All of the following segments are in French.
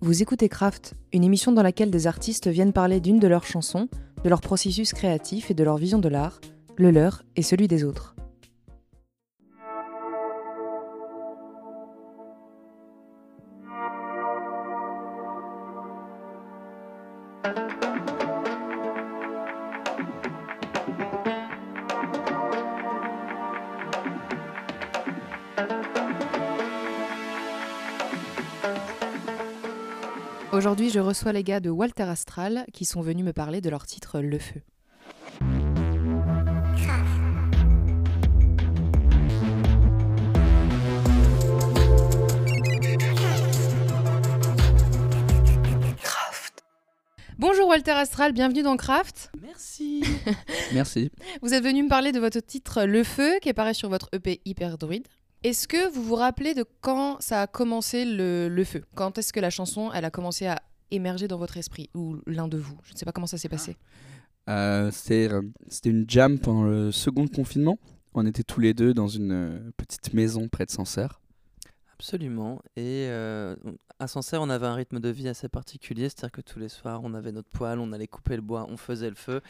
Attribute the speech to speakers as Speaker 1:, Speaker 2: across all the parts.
Speaker 1: Vous écoutez Craft, une émission dans laquelle des artistes viennent parler d'une de leurs chansons, de leur processus créatif et de leur vision de l'art, le leur et celui des autres. Aujourd'hui, je reçois les gars de Walter Astral qui sont venus me parler de leur titre Le Feu. Bonjour Walter Astral, bienvenue dans Craft.
Speaker 2: Merci. Merci.
Speaker 1: Vous êtes venu me parler de votre titre Le Feu qui est paru sur votre EP Hyper Druide. Est-ce que vous vous rappelez de quand ça a commencé le, le feu? Quand est-ce que la chanson elle a commencé à émerger dans votre esprit Ou l'un de vous Je ne sais pas comment ça s'est passé.
Speaker 2: Euh, C'était euh, c'était une jam pendant le second confinement. On était tous les deux dans une euh, petite maison près de Sancerre.
Speaker 3: Absolument. Et euh, à Sancerre, on avait un rythme de vie assez particulier, c'est-à-dire que tous les soirs, on avait notre poêle, on allait couper le bois, on faisait le feu.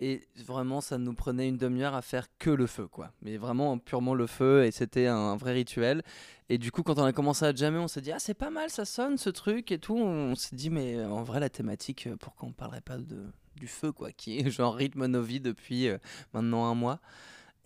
Speaker 3: Et vraiment, ça nous prenait une demi-heure à faire que le feu, quoi. Mais vraiment purement le feu, et c'était un, vrai rituel. Et du coup, quand on a commencé à jammer, on s'est dit, ah, c'est pas mal, ça sonne ce truc et tout. On s'est dit, mais en vrai, la thématique, euh, pourquoi on parlerait pas de, du feu, quoi, qui est genre rythme nos vies depuis euh, maintenant un mois.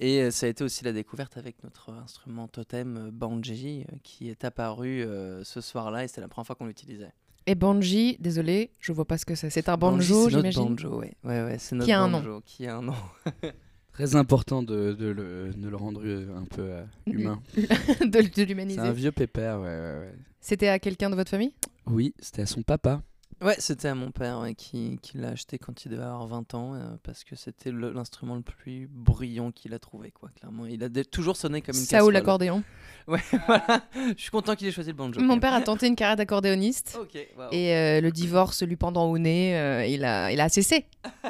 Speaker 3: Et euh, ça a été aussi la découverte avec notre instrument totem euh, Banji, euh, qui est apparu euh, ce soir-là, et c'était la première fois qu'on l'utilisait.
Speaker 1: Et Banji, désolé, je vois pas ce que c'est. C'est un banjo,
Speaker 3: c'est notre
Speaker 1: j'imagine.
Speaker 3: banjo, ouais. Ouais, ouais, c'est notre
Speaker 1: Qui a un nom.
Speaker 3: banjo, qui a un nom.
Speaker 2: Très important de, de le, de le rendre euh, un peu euh, humain.
Speaker 1: de, de
Speaker 2: C'est
Speaker 1: l'humaniser.
Speaker 2: un vieux pépère, ouais, ouais, ouais.
Speaker 1: C'était à quelqu'un de votre famille?
Speaker 2: Oui, c'était à son papa.
Speaker 3: Ouais, c'était à mon père ouais, qui, qui l'a acheté quand il devait avoir 20 ans, euh, parce que c'était l'instrument le plus brillant qu'il a trouvé, quoi, clairement. Il a toujours sonné comme une
Speaker 1: Ça ou l'accordéon
Speaker 3: Ouais, voilà. Je suis content qu'il ait choisi le banjo.
Speaker 1: Mon père a tenté une carrière d'accordéoniste.
Speaker 3: même. Ok, waouh.
Speaker 1: Et euh, le divorce lui pendant au nez, euh, il, a, il a cessé.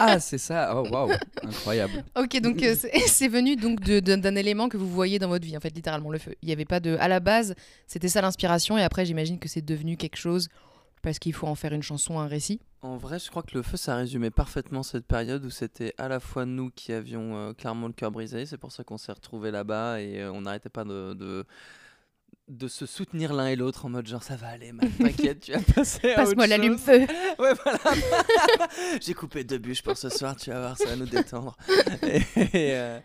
Speaker 2: Ah, c'est ça Oh, waouh Incroyable.
Speaker 1: Ok, donc euh, c'est venu donc d'un élément que vous voyez dans votre vie, en fait, littéralement le feu. Il y avait pas de, à la base, c'était ça l'inspiration, et après j'imagine que c'est devenu quelque chose parce qu'il faut en faire une chanson, un récit.
Speaker 3: En vrai, je crois que le feu, ça résumait parfaitement cette période où c'était à la fois nous qui avions euh, clairement le cœur brisé, c'est pour ça qu'on s'est retrouvés là-bas et euh, on n'arrêtait pas de, de, de se soutenir l'un et l'autre en mode genre ça va aller, man, t'inquiète, tu vas passer à
Speaker 1: Passe-moi
Speaker 3: autre
Speaker 1: l'allume
Speaker 3: chose.
Speaker 1: feu.
Speaker 3: Ouais, voilà. J'ai coupé deux bûches pour ce soir, tu vas voir, ça va nous détendre. Et, et, euh,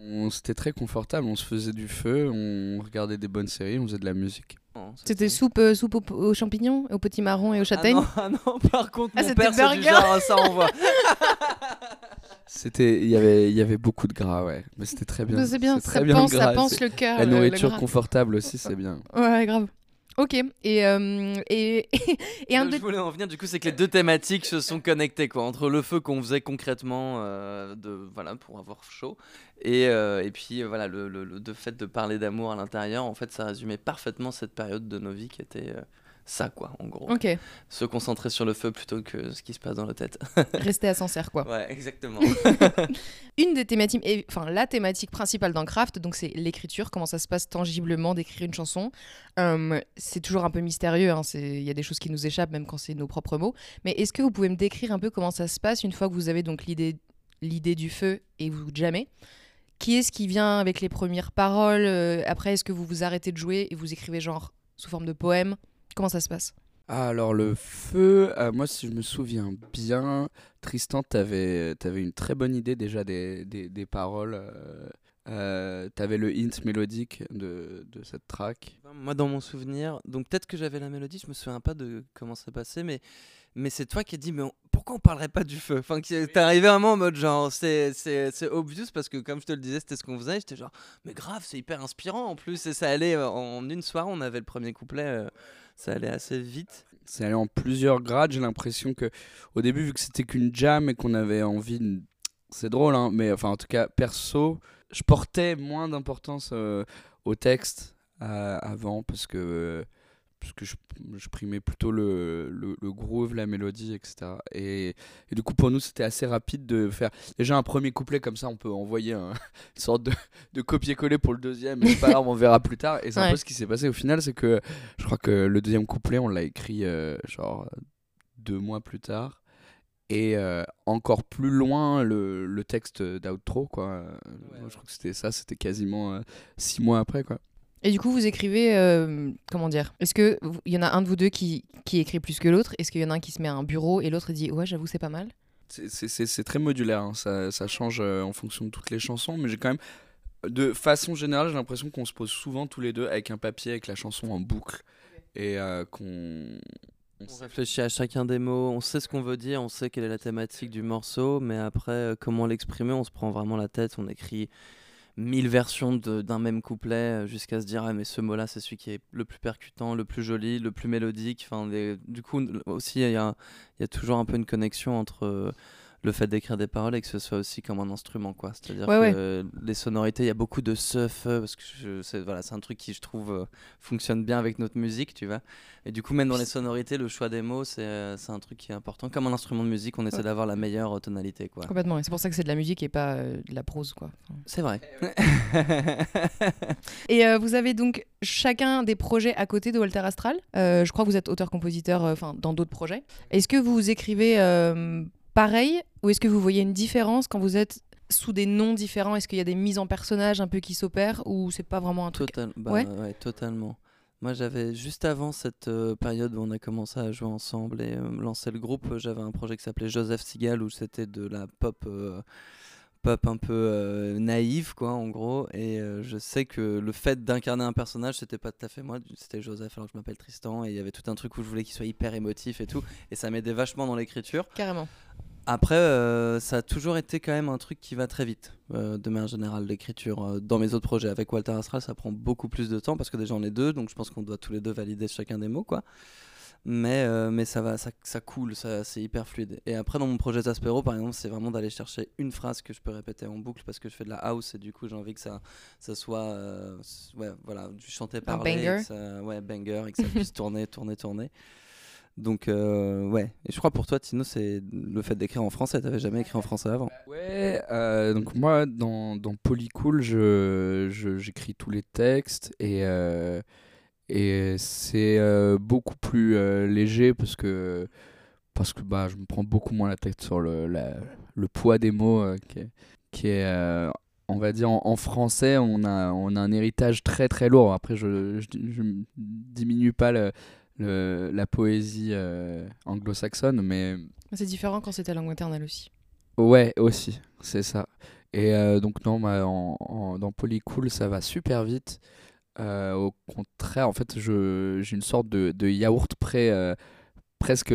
Speaker 2: On- C'était très confortable, on se faisait du feu, on regardait des bonnes séries, on faisait de la musique.
Speaker 1: C'était soupe, euh, soupe aux, aux champignons, aux petits marrons et aux
Speaker 3: Ah
Speaker 1: châtaignes.
Speaker 3: non, ah non, par contre,
Speaker 1: Ah,
Speaker 3: mon
Speaker 1: c'était
Speaker 3: père, c'est du genre, ah, ça envoie.
Speaker 2: C'était, il y avait, il y avait beaucoup de gras, ouais. Mais c'était très bien.
Speaker 1: C'est bien, ça
Speaker 2: très bien
Speaker 1: pense,
Speaker 2: le
Speaker 1: ça pense le cœur.
Speaker 2: La
Speaker 1: le- le
Speaker 2: nourriture
Speaker 1: gras.
Speaker 2: confortable aussi, c'est bien.
Speaker 1: Ouais, grave. Ok, et, euh, et, et un
Speaker 3: Là où
Speaker 1: de...
Speaker 3: je voulais en venir, du coup, c'est que les deux thématiques se sont connectées, quoi, entre le feu qu'on faisait concrètement, euh, de, voilà, pour avoir chaud, et, euh, et puis euh, voilà, le, le, le fait de parler d'amour à l'intérieur, en fait, ça résumait parfaitement cette période de nos vies qui était ça, quoi, en gros.
Speaker 1: Ok,
Speaker 3: Se concentrer sur le feu plutôt que ce qui se passe dans nos têtes.
Speaker 1: rester à Sancerre, quoi.
Speaker 3: ouais, exactement.
Speaker 1: Une des thématiques, enfin la thématique principale d'un craft, donc c'est l'écriture, comment ça se passe tangiblement d'écrire une chanson. Euh, c'est toujours un peu mystérieux, hein, il y a des choses qui nous échappent même quand c'est nos propres mots. Mais est-ce que vous pouvez me décrire un peu comment ça se passe une fois que vous avez donc l'idée, l'idée du feu et vous jamais? Qui est-ce qui vient avec les premières paroles? Euh, Après, est-ce que vous vous arrêtez de jouer et vous écrivez genre sous forme de poème? Comment ça se passe?
Speaker 2: Ah, alors le feu, euh, moi si je me souviens bien, Tristan, t'avais avais une très bonne idée déjà des, des, des paroles. Euh, euh, t'avais le hint mélodique de, de cette track.
Speaker 3: Moi, dans mon souvenir, donc peut-être que j'avais la mélodie, je me souviens pas de comment ça passait, mais, mais c'est toi qui as dit, mais on- pourquoi on parlerait pas du feu? Enfin, t'es arrivé vraiment en mode genre, c'est c'est- c'est obvious parce que comme je te le disais, c'était ce qu'on faisait. J'étais genre, mais grave, c'est hyper inspirant en plus. Et ça allait euh, en une soirée, on avait le premier couplet, euh, ça allait assez vite.
Speaker 2: C'est allé en plusieurs grades. J'ai l'impression que au début, vu que c'était qu'une jam et qu'on avait envie, de- c'est drôle, hein, mais enfin en tout cas perso, je portais moins d'importance euh, au texte euh, avant parce que euh, parce que je, je primais plutôt le, le, le groove, la mélodie, etc. Et, et du coup, pour nous, c'était assez rapide de faire déjà un premier couplet, comme ça, on peut envoyer un- une sorte de, de copier-coller pour le deuxième, et c'est pas grave, on verra plus tard. Et c'est un peu ce qui s'est passé au final, c'est que je crois que le deuxième couplet, on l'a écrit euh, genre deux mois plus tard. Et euh, encore plus loin, le, le texte d'outro, quoi. Je crois que c'était ça, c'était quasiment euh, six mois après, quoi.
Speaker 1: Et du coup, vous écrivez, euh, comment dire Est-ce que vous- il y en a un de vous deux qui, qui écrit plus que l'autre? Est-ce qu'il y en a un qui se met à un bureau et l'autre dit ouais, j'avoue, c'est pas mal?
Speaker 2: C'est- C'est c'est- c'est très modulaire, hein. ça, ça change euh, en fonction de toutes les chansons, mais j'ai quand même, de façon générale, j'ai l'impression qu'on se pose souvent tous les deux avec un papier, avec la chanson en boucle, et euh, qu'on... on
Speaker 3: réfléchit à chacun des mots, on sait ce qu'on veut dire, on sait quelle est la thématique du morceau, mais après, comment l'exprimer, on se prend vraiment la tête, on écrit mille versions d'un même couplet euh, jusqu'à se dire, ah, mais ce mot-là, c'est celui qui est le plus percutant, le plus joli, le plus mélodique. Du coup, aussi, il y a, il y a toujours un peu une connexion entre euh, le fait d'écrire des paroles et que ce soit aussi comme un instrument, quoi. C'est-à-dire
Speaker 1: Ouais,
Speaker 3: que euh, les sonorités, il y a beaucoup de ce, fe, parce que je- c'est voilà, c'est un truc qui, je trouve, euh, fonctionne bien avec notre musique, tu vois. Et du coup, même dans les sonorités, le choix des mots, c'est euh, c'est un truc qui est important. Comme un instrument de musique, on essaie
Speaker 1: Ouais.
Speaker 3: d'avoir la meilleure euh, tonalité, quoi.
Speaker 1: Complètement. Et c'est pour ça que c'est de la musique et pas euh, de la prose, quoi. Enfin.
Speaker 3: C'est vrai.
Speaker 1: Et euh, vous avez donc chacun des projets à côté de Walter Astral? Euh, je crois que vous êtes auteur-compositeur euh, enfin, dans d'autres projets. Est-ce que vous écrivez euh, pareil ou est-ce que vous voyez une différence quand vous êtes sous des noms différents? Est-ce qu'il y a des mises en personnages un peu qui s'opèrent ou c'est pas vraiment un truc?
Speaker 3: Total- bah,
Speaker 1: Ouais.
Speaker 3: ouais, totalement. Moi, j'avais juste avant cette euh, période où on a commencé à jouer ensemble et euh, lancer le groupe, euh, j'avais un projet qui s'appelait Joseph Seagal où c'était de la pop, euh, pop un peu naïve, quoi, en gros. Et je sais que le fait d'incarner un personnage, c'était pas tout à fait moi, c'était Joseph alors que je m'appelle Tristan et il y avait tout un truc où je voulais qu'il soit hyper émotif et tout. Et ça m'aidait vachement dans l'écriture.
Speaker 1: Carrément.
Speaker 3: Après, euh, ça a toujours été quand même un truc qui va très vite, euh, de manière générale, l'écriture. Euh, dans mes autres projets avec Walter Astral, ça prend beaucoup plus de temps parce que déjà on est deux, donc je pense qu'on doit tous les deux valider chacun des mots, quoi. Mais, euh, mais ça va, ça, ça coule, ça, c'est hyper fluide. Et après, dans mon projet Zaspero, par exemple, c'est vraiment d'aller chercher une phrase que je peux répéter en boucle parce que je fais de la house et du coup, j'ai envie que ça, ça soit ouais, voilà, du chanter parler. et
Speaker 1: banger.
Speaker 3: que ça- ouais, banger, et que ça puisse tourner, tourner, tourner. Donc, euh, ouais. Et je crois pour toi, Tino, c'est le fait d'écrire en français. T'avais jamais écrit en français avant.
Speaker 2: Ouais, euh, donc moi, dans, dans Polycool, je, je- j'écris tous les textes et, euh, et c'est beaucoup plus léger parce que, parce que bah, je me prends beaucoup moins la tête sur le, la- le poids des mots qui est, qui est, on va dire, en, français, on a, on a un héritage très très lourd. Après, je, je diminue pas le, le- la poésie euh, anglo-saxonne, mais...
Speaker 1: C'est différent quand c'est ta langue maternelle aussi.
Speaker 2: Ouais, aussi, c'est ça. Et euh, donc, non, bah, en, en- dans Polycool, ça va super vite. Euh, au contraire, en fait, j'ai une sorte de, de yaourt pré, presque,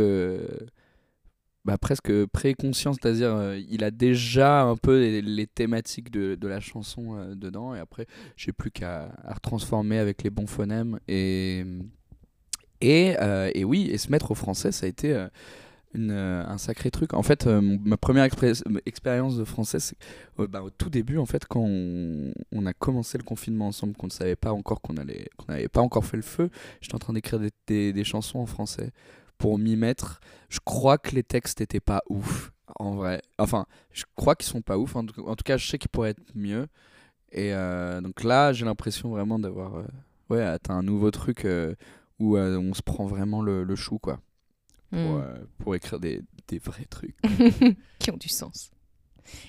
Speaker 2: bah, presque préconscient, c'est-à-dire il a déjà un peu les, les thématiques de, de la chanson dedans, et après, j'ai plus qu'à à retransformer avec les bons phonèmes. Et, et, euh, et oui, et se mettre au français, ça a été euh, euh, un sacré truc. En fait, ma première expérience de français, c'est bah, au tout début, en fait, quand on, a commencé le confinement ensemble, qu'on ne savait pas encore qu'on allait, qu'on n'avait pas encore fait le feu, j'étais en train d'écrire des, des, chansons en français pour m'y mettre. Je crois que les textes étaient pas ouf, en vrai. Enfin, je crois qu'ils sont pas ouf. En tout, en tout cas, je sais qu'ils pourraient être mieux. Et donc là, j'ai l'impression vraiment d'avoir ouais, atteint un nouveau truc où euh, on se prend vraiment le, le chou, quoi pour,
Speaker 1: Hmm.
Speaker 2: euh, pour écrire des, des vrais trucs.
Speaker 1: qui ont du sens.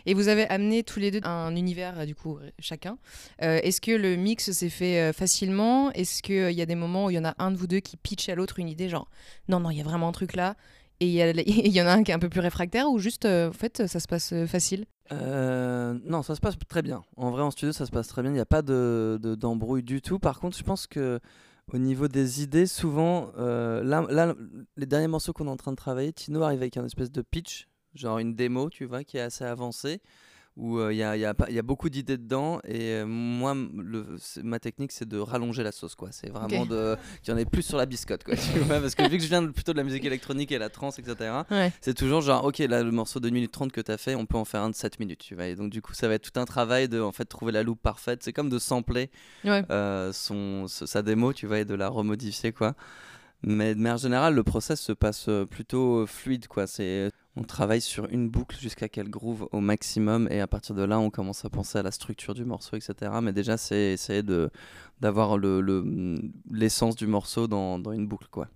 Speaker 1: Et vous avez amené tous les deux un univers, euh, du coup, chacun. Euh, Est-ce que le mix s'est fait euh, facilement? Est-ce qu'il y a des moments où il y en a un de vous deux qui pitch à l'autre une idée, genre, non, non, il y a vraiment un truc là et il y, en a un qui est un peu plus réfractaire ou juste, euh, en fait, ça se passe facile?
Speaker 3: Euh, non, ça se passe très bien. En vrai, en studio, ça se passe très bien. Il n'y a pas de, de- d'embrouille du tout. Par contre, je pense que au niveau des idées, souvent, euh, là, là, les derniers morceaux qu'on est en train de travailler, Tino arrive avec un espèce de pitch, genre une démo, tu vois, qui est assez avancée, où euh, il y, a, il y a pas- il y a beaucoup d'idées dedans. Et euh, moi, le, ma technique, c'est de rallonger la sauce, quoi. C'est vraiment de qu'il y en ait plus sur la biscotte, quoi. Tu vois, parce que vu que je viens plutôt de la musique électronique et la trance, etc.
Speaker 1: Ouais.
Speaker 3: C'est toujours genre, ok, là, le morceau de 1 minute 30 que tu as fait, on peut en faire un de 7 minutes, tu vois. Et donc, du coup, ça va être tout un travail de en fait, trouver la loupe parfaite. C'est comme de sampler
Speaker 1: Ouais.
Speaker 3: euh, son, sa démo, tu vois, et de la remodifier, quoi. Mais de manière générale, le process se passe plutôt fluide. Quoi. C'est, on travaille sur une boucle jusqu'à qu'elle groove au maximum. Et à partir de là, on commence à penser à la structure du morceau, etc. Mais déjà, c'est essayer de, d'avoir le, le- l'essence du morceau dans, dans une boucle. Quoi.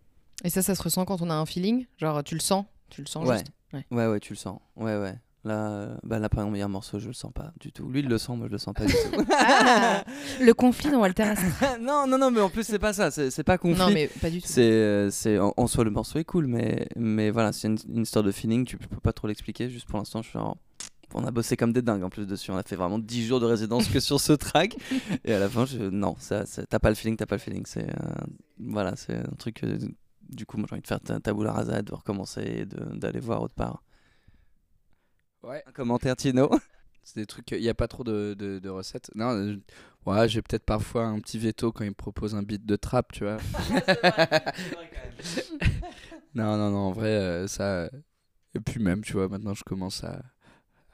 Speaker 1: Et ça, ça se ressent quand on a un feeling? Genre, tu le sens? Tu le sens
Speaker 3: Ouais.
Speaker 1: juste? Ouais.
Speaker 3: Ouais, ouais, tu le sens. Ouais, ouais. Là, euh, bah, là, par exemple, il y a un morceau, je le sens pas du tout. Lui, il le sent, moi, je le sens pas du tout.
Speaker 1: Ah Le conflit dans Walter
Speaker 3: non, non, non, mais en plus, c'est pas ça. C'est, pas conflit.
Speaker 1: Non, mais pas du tout.
Speaker 3: C'est, euh, c'est en, en soi le morceau est cool, mais, mais voilà, c'est une, une histoire de feeling. Tu peux pas trop l'expliquer. Juste pour l'instant, je suis genre, on a bossé comme des dingues en plus dessus. On a fait vraiment 10 jours de résidence que sur ce track. Et à la fin, je, non, ça, t'as pas le feeling, t'as pas le feeling. C'est euh, voilà, c'est un truc. que, du coup, moi, j'ai envie de faire ta- tabula rasa, de recommencer, d'aller voir autre part.
Speaker 2: Ouais.
Speaker 3: Un commentaire, Tino?
Speaker 2: C'est des trucs, il n'y a pas trop de, de, de recettes. Non, euh, ouais, j'ai peut-être parfois un petit veto quand il me propose un beat de trap, tu vois. non, non, non, en vrai, euh, ça. euh, Et puis même, tu vois, maintenant je commence à,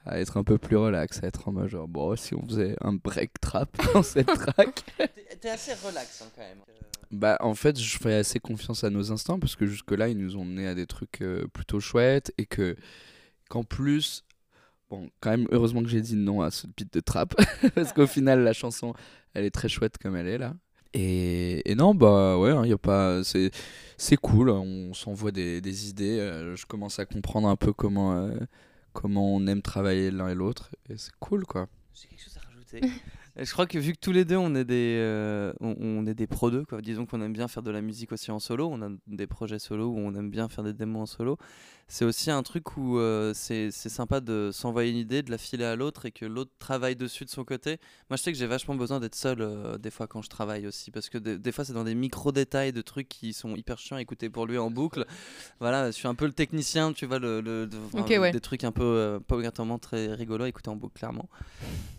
Speaker 2: à être un peu plus relax, à être en mode genre, bon, si on faisait un break trap dans cette track.
Speaker 3: T'es assez relax quand même.
Speaker 2: Bah, en fait, je fais assez confiance à nos instants parce que jusque-là, ils nous ont mené à des trucs euh, plutôt chouettes et que qu'en plus, bon, quand même, heureusement que j'ai dit non à ce beat de trap parce qu'au final, la chanson, elle est très chouette comme elle est là. Et, non, bah ouais, il y a pas, c'est c'est cool, on s'envoie des, des idées. euh, je commence à comprendre un peu comment euh, comment on aime travailler l'un et l'autre et c'est cool quoi.
Speaker 3: J'ai quelque chose à rajouter. Je crois que vu que tous les deux on est des, euh, on, on est des pros deux, quoi. disons qu'on aime bien faire de la musique aussi en solo, on a des projets solo où on aime bien faire des démos en solo. C'est aussi un truc où euh, c'est c'est sympa de s'envoyer une idée, de la filer à l'autre et que l'autre travaille dessus de son côté. Moi je sais que j'ai vachement besoin d'être seul euh, des fois quand je travaille aussi parce que des, des fois c'est dans des micro détails de trucs qui sont hyper chiants à écouter pour lui en boucle. Voilà, je suis un peu le technicien, tu vois, le, le- de- enfin,
Speaker 1: Ok, ouais.
Speaker 3: des trucs un peu euh, pas obligatoirement très rigolos à écouter en boucle clairement.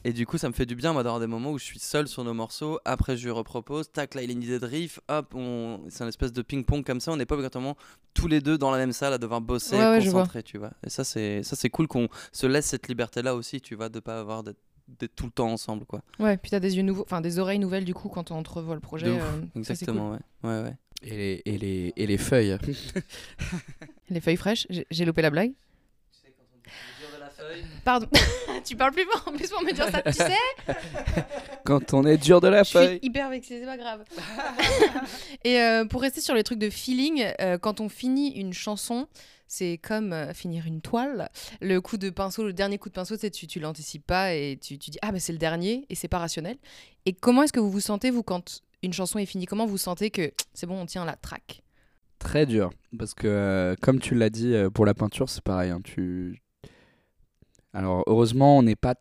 Speaker 3: Et du coup, ça me fait du bien, moi, d'avoir des moments où je suis seul sur nos morceaux. Après, je lui repropose. Tac, là, il a une idée de riff. Hop, on... c'est un espèce de ping-pong comme ça. On n'est pas obligatoirement tous les deux dans la même salle à devoir bosser,
Speaker 1: Ouais, ouais,
Speaker 3: concentrer, tu vois. Et ça, c'est ça, c'est cool qu'on se laisse cette liberté-là aussi, tu vois, de pas avoir d'être d'être tout le temps ensemble, quoi.
Speaker 1: Ouais, puis t'as des yeux nouveaux, enfin des oreilles nouvelles du coup quand on entrevoit le projet.
Speaker 3: Ouf,
Speaker 1: euh,
Speaker 3: Exactement, ouais. ouais, ouais.
Speaker 2: Et les, et les, et les feuilles.
Speaker 1: Les feuilles fraîches, j'ai loupé la blague. Pardon, tu parles plus fort en plus pour me dire ça, tu sais
Speaker 2: Quand on est dur de la
Speaker 1: Je suis hyper vexée, c'est pas grave. Et euh, pour rester sur les trucs de feeling, euh, quand on finit une chanson, c'est comme euh, finir une toile. Le coup de pinceau, le dernier coup de pinceau, tu sais, tu, tu l'anticipes pas et tu, tu dis ah bah c'est le dernier et c'est pas rationnel. Et comment est-ce que vous vous sentez vous quand une chanson est finie? Comment vous sentez que c'est bon, on tient la track
Speaker 2: Très dur. Parce que, euh, comme tu l'as dit, euh, pour la peinture, c'est pareil. hein, tu... Alors, heureusement, on n'est pas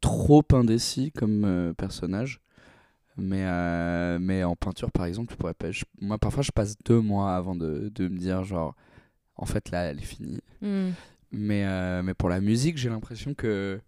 Speaker 2: trop indécis comme euh, personnage. Mais, euh, mais en peinture, par exemple, tu pourrais pas... je- moi, parfois, je passe deux mois avant de, de me dire, genre, en fait, là, elle est finie.
Speaker 1: Hmm.
Speaker 2: Mais, euh, mais pour la musique, j'ai l'impression que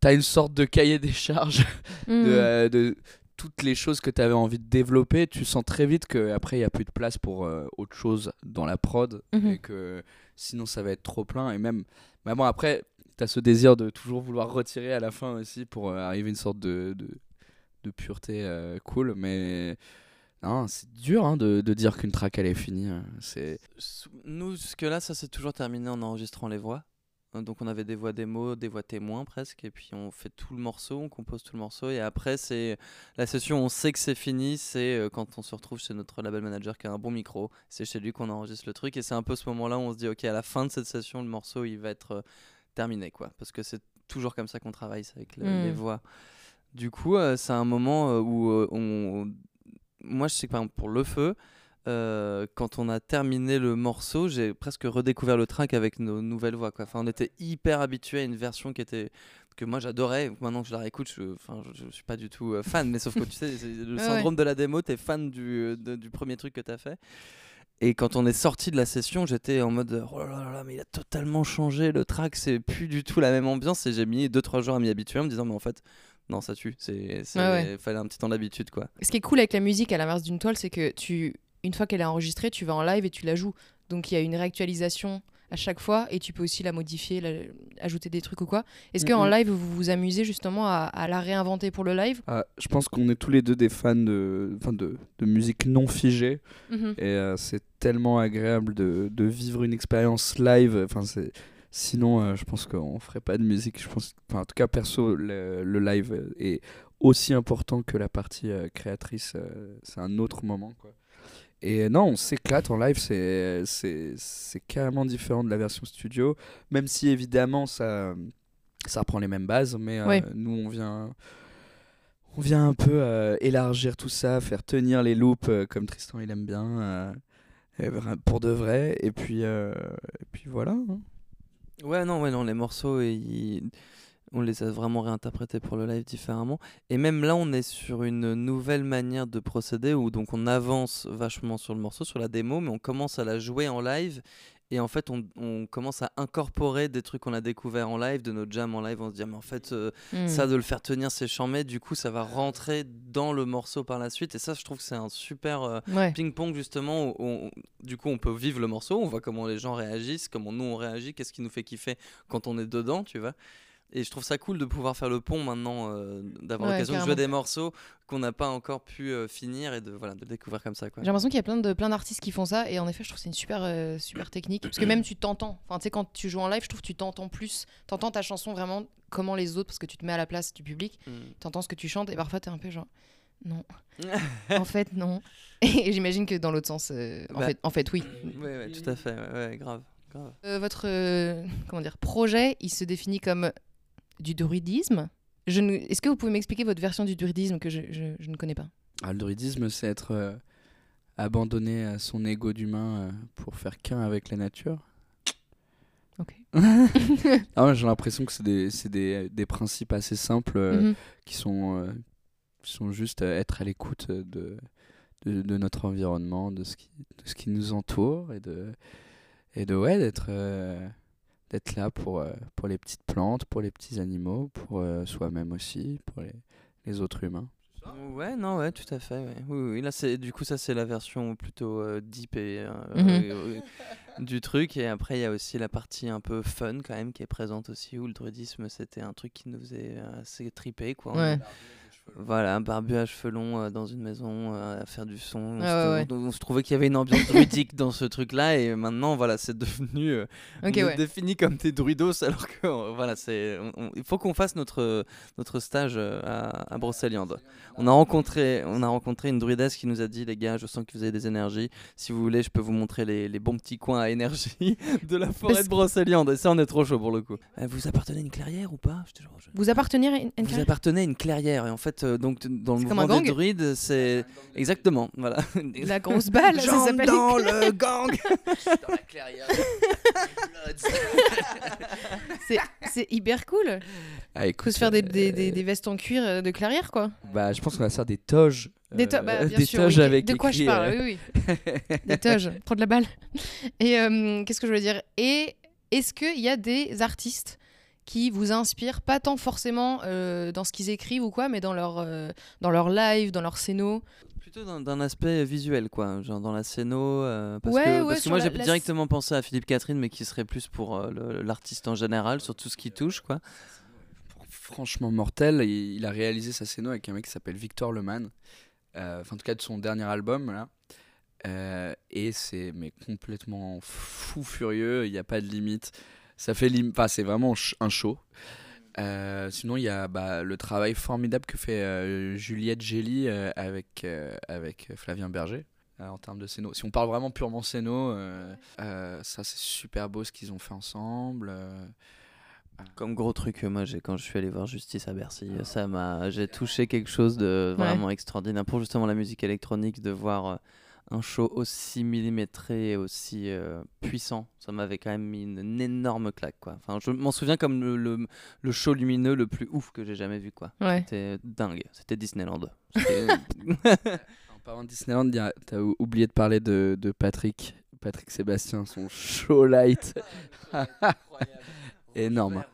Speaker 2: t'as une sorte de cahier des charges
Speaker 1: Hmm.
Speaker 2: de, de toutes les choses que tu avais envie de développer, tu sens très vite qu'après, il n'y a plus de place pour autre chose dans la prod
Speaker 1: Mhm.
Speaker 2: et que sinon, ça va être trop plein. Et même, mais bon, après, tu ce désir de toujours vouloir retirer à la fin aussi pour euh, arriver à une sorte de, de, pureté euh, cool. Mais non, c'est dur hein, de, dire qu'une track, elle est finie. hein. C'est
Speaker 3: Nous, jusque-là, ça s'est toujours terminé en enregistrant les voix. Euh, Donc on avait des voix démo, des voix témoins presque, et puis on fait tout le morceau, on compose tout le morceau, et après c'est la session, on sait que c'est fini, c'est quand on se retrouve chez notre label manager qui a un bon micro, c'est chez lui qu'on enregistre le truc, et c'est un peu ce moment-là où on se dit ok à la fin de cette session le morceau il va être terminé quoi, parce que c'est toujours comme ça qu'on travaille, avec le-
Speaker 1: Mm.
Speaker 3: les voix. Du coup euh, c'est un moment euh, où euh, on, moi je sais que par exemple pour le feu, euh, quand on a terminé le morceau, j'ai presque redécouvert le track avec nos nouvelles voix. Quoi. Enfin, on était hyper habitué à une version qui était que moi j'adorais. Maintenant que je la réécoute, je, enfin, je, je suis pas du tout fan, mais sauf que tu sais, le
Speaker 1: Ouais,
Speaker 3: syndrome de la démo, t'es fan du, de- du premier truc que t'as fait. Et quand on est sorti de la session, j'étais en mode oh là là là mais il a totalement changé le track, c'est plus du tout la même ambiance. Et j'ai mis 2-3 jours à m'y habituer en me disant, mais en fait, non, ça tue. C'est, c'est-
Speaker 1: Ouais, ouais.
Speaker 3: fallait un petit temps d'habitude quoi.
Speaker 1: Ce qui est cool avec la musique, à l'inverse d'une toile, c'est que tu, une fois qu'elle est enregistrée, tu vas en live et tu la joues. Donc il y a une réactualisation à chaque fois et tu peux aussi la modifier, la- ajouter des trucs ou quoi. Est-ce qu'en
Speaker 2: Mhm.
Speaker 1: live, vous vous amusez justement à, à la réinventer pour le live?
Speaker 2: Ah, je pense qu'on est tous les deux des fans de, enfin de, de musique non figée.
Speaker 1: Mhm.
Speaker 2: Et euh, c'est tellement agréable de, de vivre une expérience live. Enfin, c'est sinon, euh, je pense qu'on ferait pas de musique. Je pense, enfin, en tout cas, perso, le, le live est aussi important que la partie euh, créatrice. euh, c'est un autre moment, quoi. Et non, on s'éclate en live, c'est c'est c'est carrément différent de la version studio, même si évidemment ça ça reprend les mêmes bases, mais euh, nous on vient on vient un peu euh, élargir tout ça, faire tenir les loops euh, comme Tristan il aime bien, euh, pour de vrai, et puis euh, et puis voilà. hein.
Speaker 3: Ouais, non, ouais, non, les morceaux, ils- on les a vraiment réinterprétés pour le live différemment. Et même là, on est sur une nouvelle manière de procéder où donc on avance vachement sur le morceau, sur la démo, mais on commence à la jouer en live. Et en fait, on, on commence à incorporer des trucs qu'on a découverts en live, de nos jams en live. On se dit, ah, mais en fait, euh,
Speaker 1: Hmm.
Speaker 3: ça de le faire tenir, c'est chambé. Du coup, ça va rentrer dans le morceau par la suite. Et ça, je trouve que c'est un super. euh,
Speaker 1: Ouais.
Speaker 3: ping-pong justement où on- du coup on peut vivre le morceau on voit comment les gens réagissent comment nous on réagit qu'est-ce qui nous fait kiffer quand on est dedans tu vois et je trouve ça cool de pouvoir faire le pont maintenant euh, d'avoir
Speaker 1: Ouais,
Speaker 3: l'occasion de jouer des morceaux qu'on n'a pas encore pu euh, finir et de voilà de le découvrir comme ça quoi.
Speaker 1: J'ai l'impression qu'il y a plein de plein d'artistes qui font ça et en effet je trouve que c'est une super euh, super technique. Parce que même tu t'entends. Enfin tu sais quand tu joues en live je trouve que tu t'entends plus. T'entends ta chanson vraiment comment les autres parce que tu te mets à la place du public.
Speaker 3: Mm.
Speaker 1: t'entends ce que tu chantes et parfois t'es un peu genre non. En fait non. Et j'imagine que dans l'autre sens en
Speaker 3: Bah.
Speaker 1: fait en fait oui.
Speaker 3: Ouais, ouais tout à fait. Ouais, grave grave.
Speaker 1: Euh, votre euh, comment dire projet il se définit comme du druidisme est-ce que vous pouvez m'expliquer votre version du druidisme que je, je- je ne connais pas?
Speaker 2: Ah, le druidisme, c'est être euh, abandonné à son ego d'humain euh, pour faire qu'un avec la nature.
Speaker 1: ok
Speaker 2: Ah j'ai l'impression que c'est des, des, des principes assez simples euh,
Speaker 1: Mhm.
Speaker 2: qui, sont, qui sont juste être à l'écoute de, de, de notre environnement, de ce, qui, de ce qui nous entoure et de, et de ouais, d'être d'être là pour, euh, pour les petites plantes, pour les petits animaux, pour euh, soi-même aussi, pour les, les autres humains.
Speaker 3: Ouais, non, ouais, tout à fait. ouais. Oui, oui, là, c'est du coup, ça, c'est la version plutôt euh, deep et, euh,
Speaker 1: Mhm.
Speaker 3: euh, euh, du truc. Et après, il y a aussi la partie un peu fun, quand même, qui est présente aussi, où le druidisme, c'était un truc qui nous faisait assez triper, quoi. On- Voilà, un barbu à cheveux longs euh, dans une maison euh, à faire du son. On,
Speaker 1: Ah
Speaker 3: se,
Speaker 1: ouais, ouais.
Speaker 3: on- se trouvait qu'il y avait une ambiance druidique dans ce truc-là. Et maintenant, voilà, c'est devenu. euh, on est défini comme des druidos, alors que euh, voilà, c'est. Il faut qu'on fasse notre, notre stage à, à Brocéliande. On a rencontré, on a rencontré une druidesse qui nous a dit, les gars, je sens que vous avez des énergies. Si vous voulez, je peux vous montrer les, les bons petits coins à énergie de la forêt
Speaker 1: Parce-
Speaker 3: de Brocéliande. Et ça, on est trop chaud pour le coup. Euh, vous appartenez à une clairière ou pas?
Speaker 1: Vous appartenir à une, une
Speaker 3: Vous
Speaker 1: carrière
Speaker 3: appartenez à une clairière. Et en fait, euh, donc dans le mouvement des druides, c'est exactement, voilà.
Speaker 1: La grosse balle, ça s'appelle.
Speaker 3: dans le gang.
Speaker 2: Dans la clairière.
Speaker 1: C'est- hyper cool.
Speaker 2: Ah,
Speaker 1: Faut
Speaker 2: écoute,
Speaker 1: se faire des, des,
Speaker 2: euh,
Speaker 1: des- des vestes en cuir euh, de clairière, quoi.
Speaker 2: Bah, je pense qu'on va se faire des toges.
Speaker 1: Des, to-
Speaker 2: euh,
Speaker 1: bah, bien sûr,
Speaker 2: toges
Speaker 1: oui.
Speaker 2: avec
Speaker 1: De quoi je parle,
Speaker 2: euh,
Speaker 1: oui, oui. Des toges, prendre la balle. Et euh, qu'est-ce que je veux dire? Et est-ce qu'il y a des artistes qui vous inspirent, pas tant forcément euh, dans ce qu'ils écrivent ou quoi, mais dans leur, euh, dans leur live, dans leur scéno
Speaker 3: Plutôt d'un- aspect visuel, quoi, genre dans la scéno. euh, parce
Speaker 1: Ouais,
Speaker 3: que,
Speaker 1: ouais,
Speaker 3: parce que moi, j'ai
Speaker 1: la-
Speaker 3: directement pensé à Philippe Catherine, mais qui serait plus pour euh, l'artiste en général, sur tout ce qui touche, quoi.
Speaker 2: franchement mortel. Il, il a réalisé sa scéno avec un mec qui s'appelle Victor Leman. Euh, Enfin, en tout cas, de son dernier album, là. Euh, et c'est mais complètement fou furieux. Il n'y a pas de limite. Ça fait lim... enfin, c'est vraiment un show. Euh, sinon, il y a bah, le travail formidable que fait euh, Juliette Gély euh, avec, euh, avec Flavien Berger euh, en termes de scéno. Si on parle vraiment purement scéno, euh, euh, ça c'est super beau ce qu'ils ont fait ensemble. euh.
Speaker 3: Comme gros truc, moi, j'ai quand je suis allé voir Justice à Bercy, euh, ça m'a, j'ai touché quelque chose de vraiment extraordinaire pour justement la musique électronique, de voir euh, un show aussi millimétré et aussi euh, puissant. Ça m'avait quand même mis une, une énorme claque, quoi. Enfin, je m'en souviens comme le, le, le show lumineux le plus ouf que j'ai jamais vu, quoi.
Speaker 1: Ouais.
Speaker 3: C'était dingue. C'était Disneyland.
Speaker 2: En parlant de Disneyland, y a- t'as ou- oublié de parler de, de Patrick. Patrick Sébastien, son show light. Énorme.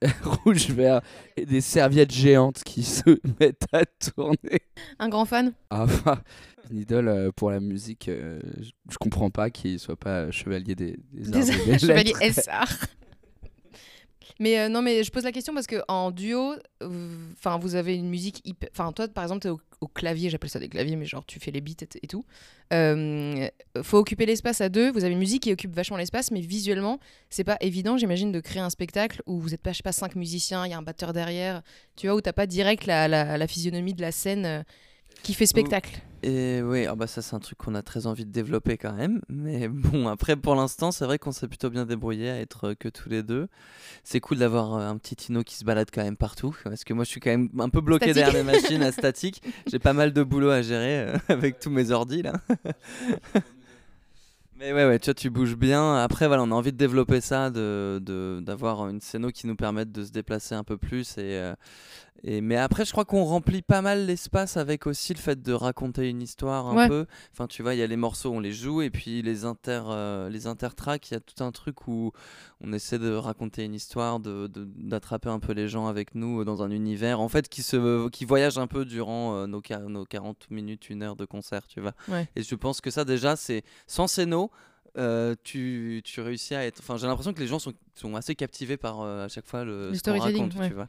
Speaker 2: Rouge, vert et des serviettes géantes qui se mettent à tourner.
Speaker 1: Un grand fan?
Speaker 2: Ah, enfin, une idole euh, pour la musique. euh, je, je comprends pas qu'il soit pas chevalier des, des
Speaker 1: Des
Speaker 2: lettres.
Speaker 1: SR. Mais euh, non, mais je pose la question parce que en duo, enfin, vous avez une musique hyper. Enfin, toi, par exemple, t'es au, au clavier, j'appelle ça des claviers, mais genre tu fais les beats et, et tout. Euh, faut occuper l'espace à deux. Vous avez une musique qui occupe vachement l'espace, mais visuellement, c'est pas évident, j'imagine, de créer un spectacle où vous êtes pas, je sais pas, cinq musiciens, il y a un batteur derrière, tu vois, où t'as pas direct la, la, la physionomie de la scène euh, qui fait spectacle.
Speaker 3: Et oui, ah bah ça c'est un truc qu'on a très envie de développer quand même. Mais bon, après pour l'instant, c'est vrai qu'on s'est plutôt bien débrouillé à être euh, que tous les deux. C'est cool d'avoir euh, un petit Tino qui se balade quand même partout. Parce que moi je suis quand même un peu bloqué
Speaker 1: Statique.
Speaker 3: derrière les machines à statique. J'ai pas mal de boulot à gérer euh, avec tous mes ordis là. Mais ouais, ouais, tu vois, tu bouges bien. Après, voilà, on a envie de développer ça, de, de- d'avoir une scéno qui nous permette de se déplacer un peu plus. Et, euh, et, mais après, je crois qu'on remplit pas mal l'espace avec aussi le fait de raconter une histoire un
Speaker 1: Ouais.
Speaker 3: peu. Enfin, tu vois, il y a les morceaux, on les joue, et puis les inter, euh, les intertracks, il y a tout un truc où on essaie de raconter une histoire, de, d'attraper un peu les gens avec nous dans un univers, en fait, qui, se, qui voyage un peu durant euh, nos, nos 40 minutes, une heure de concert, tu vois.
Speaker 1: Ouais.
Speaker 3: Et je pense que ça, déjà, c'est sans scéno. euh, tu, tu réussis à être. Enfin, j'ai l'impression que les gens sont, sont assez captivés par euh, à chaque fois le,
Speaker 1: storytelling,
Speaker 3: raconte,
Speaker 1: ouais.
Speaker 3: tu vois.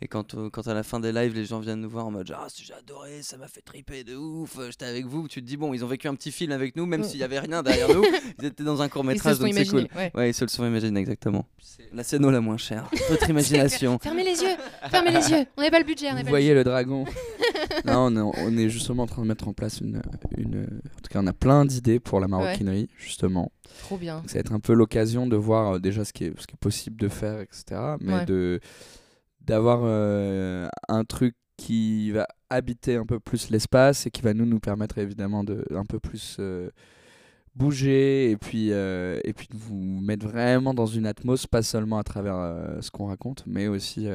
Speaker 3: Et quand, euh, quand à la fin des lives, les gens viennent nous voir en mode Ah, j'ai adoré, ça m'a fait triper de ouf, euh, j'étais avec vous. Tu te dis, bon, ils ont vécu un petit film avec nous, même s'il y avait rien derrière nous. Ils étaient dans un court-métrage,
Speaker 1: sont
Speaker 3: donc c'est cool.
Speaker 1: ouais.
Speaker 3: Ouais, ils se le sont imaginés, exactement. La scéno la moins chère. Votre imagination.
Speaker 1: Fermez les yeux, fermez les yeux. On n'a pas le budget. on
Speaker 2: Vous
Speaker 1: pas
Speaker 2: voyez le dragon Non, on est, on est justement en train de mettre en place une, une. En tout cas, on a plein d'idées pour la maroquinerie, justement.
Speaker 1: Trop bien.
Speaker 2: Ça va être un peu l'occasion de voir euh, déjà ce qui, est, ce qui est possible de faire, etc. Mais
Speaker 1: Ouais.
Speaker 2: de d'avoir euh, un truc qui va habiter un peu plus l'espace et qui va nous nous permettre évidemment de un peu plus euh, bouger et puis euh, et puis de vous mettre vraiment dans une atmos pas seulement à travers ce qu'on raconte mais aussi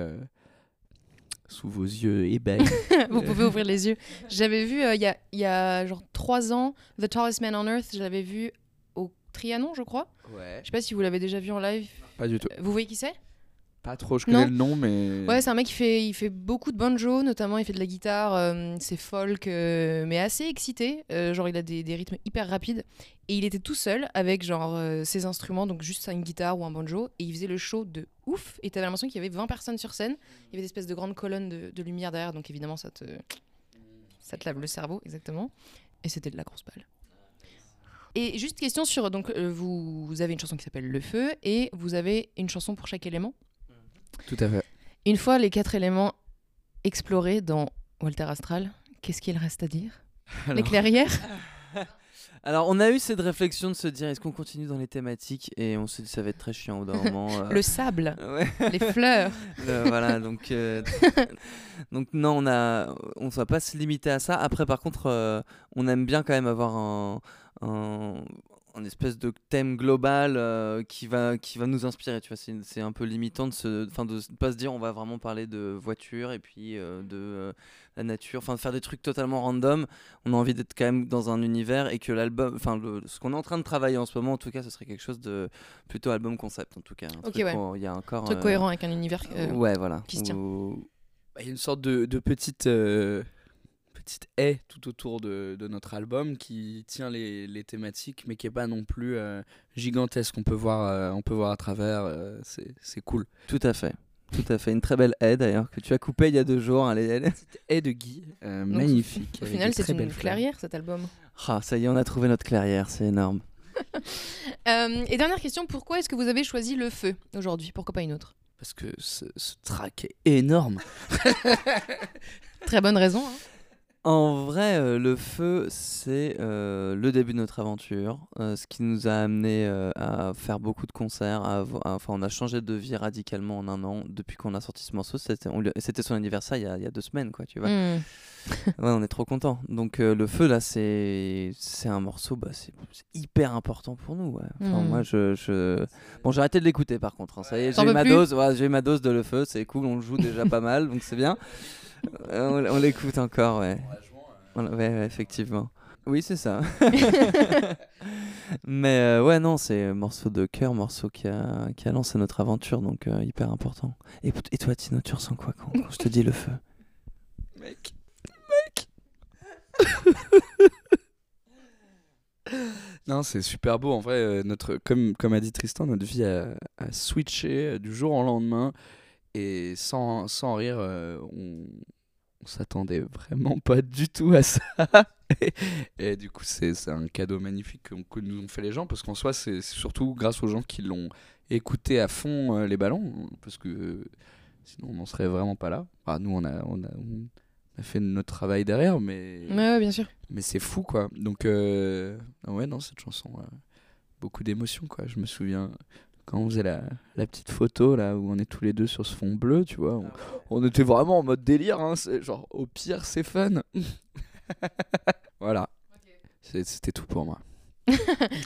Speaker 2: sous vos yeux ébahis
Speaker 1: Vous pouvez ouvrir les yeux. J'avais vu il y, a, y a genre trois ans The Tallest Man on Earth. J'avais vu au Trianon, je crois.
Speaker 2: ouais
Speaker 1: Je sais pas si vous l'avez déjà vu en live.
Speaker 2: pas du tout
Speaker 1: Vous voyez qui c'est?
Speaker 2: Pas trop je connais
Speaker 1: Non.
Speaker 2: le nom mais
Speaker 1: Ouais, c'est un mec qui fait, il fait beaucoup de banjo, notamment il fait de la guitare, euh, c'est folk, euh, mais assez excité. Euh, genre il a des, des rythmes hyper rapides. Et il était tout seul avec genre ses instruments, donc juste une guitare ou un banjo, et il faisait le show de ouf. Et t'avais l'impression qu'il y avait 20 personnes sur scène. Il y avait des espèces de grandes colonnes de, de lumière derrière, donc évidemment ça te, ça te lave le cerveau, exactement. Et c'était de la grosse balle. Et juste question sur, donc vous, vous avez une chanson qui s'appelle Le Feu, et vous avez une chanson pour chaque élément?
Speaker 2: Tout à fait
Speaker 1: Une fois les quatre éléments explorés dans Walter Astral, qu'est-ce qu'il reste à dire? Les clairières?
Speaker 3: Alors, on a eu cette réflexion de se dire est-ce qu'on continue dans les thématiques? Et on s'est dit ça va être très chiant au moment. euh.
Speaker 1: Le sable,
Speaker 3: Ouais.
Speaker 1: les fleurs.
Speaker 3: Le- voilà, donc, euh, donc non, on on va pas se limiter à ça. Après, par contre, euh, on aime bien quand même avoir un, un, un espèce de thème global euh, qui va, qui va nous inspirer. Tu vois, c'est, c'est un peu limitant de se, enfin, de pas se dire on va vraiment parler de voiture et puis euh, de euh, la nature, enfin, de faire des trucs totalement random. On a envie d'être quand même dans un univers et que l'album, enfin, le- ce qu'on est en train de travailler en ce moment, en tout cas, ce serait quelque chose de plutôt album concept, en tout cas. Un
Speaker 1: Ok,
Speaker 3: truc
Speaker 1: ouais.
Speaker 3: où Il y a encore.
Speaker 1: Un truc
Speaker 3: euh,
Speaker 1: cohérent avec un univers. euh,
Speaker 3: ouais, voilà.
Speaker 1: qui se tient.
Speaker 3: Où-
Speaker 2: Bah, Il y a une sorte de, de petite, euh, petite haie tout autour de, de notre album qui tient les, les thématiques, mais qui est pas non plus euh, gigantesque. On peut voir, euh, on peut voir à travers. euh, c'est c'est cool.
Speaker 3: Tout à fait. Tout à fait. Une très belle haie d'ailleurs que tu as coupée il y a deux jours. Elle est- est-
Speaker 2: Haie de Guy, euh,
Speaker 1: Donc,
Speaker 2: magnifique.
Speaker 1: Au final, c'est une
Speaker 2: fleurs.
Speaker 1: clairière cet album.
Speaker 3: Ah, ça y est, on a trouvé notre clairière. C'est énorme.
Speaker 1: Euh, et dernière question, pourquoi est-ce que vous avez choisi le feu aujourd'hui? Pourquoi pas une autre?
Speaker 2: Parce que ce, ce track est énorme.
Speaker 1: Très bonne raison. hein.
Speaker 3: En vrai, euh, le feu, c'est euh, le début de notre aventure, euh, ce qui nous a amené à faire beaucoup de concerts. à avo- à- Enfin, on a changé de vie radicalement en un an depuis qu'on a sorti ce morceau. C'était son anniversaire il y, a, il y a deux semaines, quoi. Tu vois.
Speaker 1: Hmm.
Speaker 3: Ouais, on est trop content. Donc le feu là, c'est un morceau, bah, c'est hyper important pour nous. ouais. Enfin,
Speaker 1: Mm.
Speaker 3: Moi, je, je... bon, j'ai arrêté de l'écouter par contre. hein. Ça y est, j'ai ma dose. Ouais, ma dose de le feu. C'est cool, on le joue déjà pas mal, donc c'est bien. Euh, on on l'écoute encore, ouais. On- Ouais, ouais, effectivement. Oui, c'est ça. Mais euh, ouais, non, c'est un morceau de cœur, morceau qui a, qui a lancé notre aventure, donc euh, hyper important. Et, et toi, Tino, tu ressens quoi quand, quand je te dis le feu?
Speaker 2: Mec, mec. Non, c'est super beau. En vrai, euh, notre, comme, comme a dit Tristan, notre vie a, a switché euh, du jour au lendemain. Et sans, sans rire, euh, on, on s'attendait vraiment pas du tout à ça. et, et du coup, c'est un cadeau magnifique que, nous ont fait les gens. Parce qu'en soi, c'est surtout grâce aux gens qui l'ont écouté à fond euh, les ballons. Parce que euh, sinon, on n'en serait vraiment pas là. Enfin, nous, on a, on, a, on a fait notre travail derrière, mais.
Speaker 1: Ouais, ouais, bien sûr.
Speaker 2: Mais c'est fou, quoi. Donc, euh, ah ouais, non, cette chanson, beaucoup d'émotions, quoi. Je me souviens quand on faisait la, la petite photo, là, où on est tous les deux sur ce fond bleu, tu vois. On, on était vraiment en mode délire, hein. c'est Genre, au pire, c'est fun. voilà. C'est- C'était tout pour moi.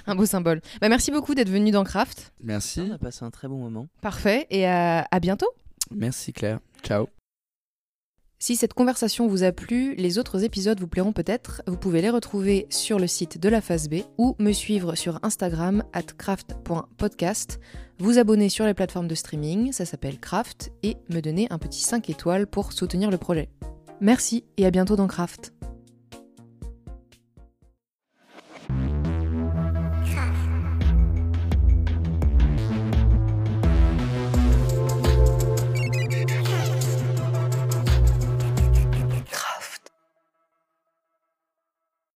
Speaker 1: Un beau symbole. Bah, merci beaucoup d'être venu dans Craft.
Speaker 2: Merci.
Speaker 3: On a passé un très bon moment.
Speaker 1: Parfait. Et à, à bientôt.
Speaker 2: Merci, Claire. Ciao.
Speaker 1: Si cette conversation vous a plu, les autres épisodes vous plairont peut-être. Vous pouvez les retrouver sur le site de la phase B ou me suivre sur Instagram at craft.podcast. Vous abonner sur les plateformes de streaming, ça s'appelle Craft, et me donner un petit 5 étoiles pour soutenir le projet. Merci et à bientôt dans Craft.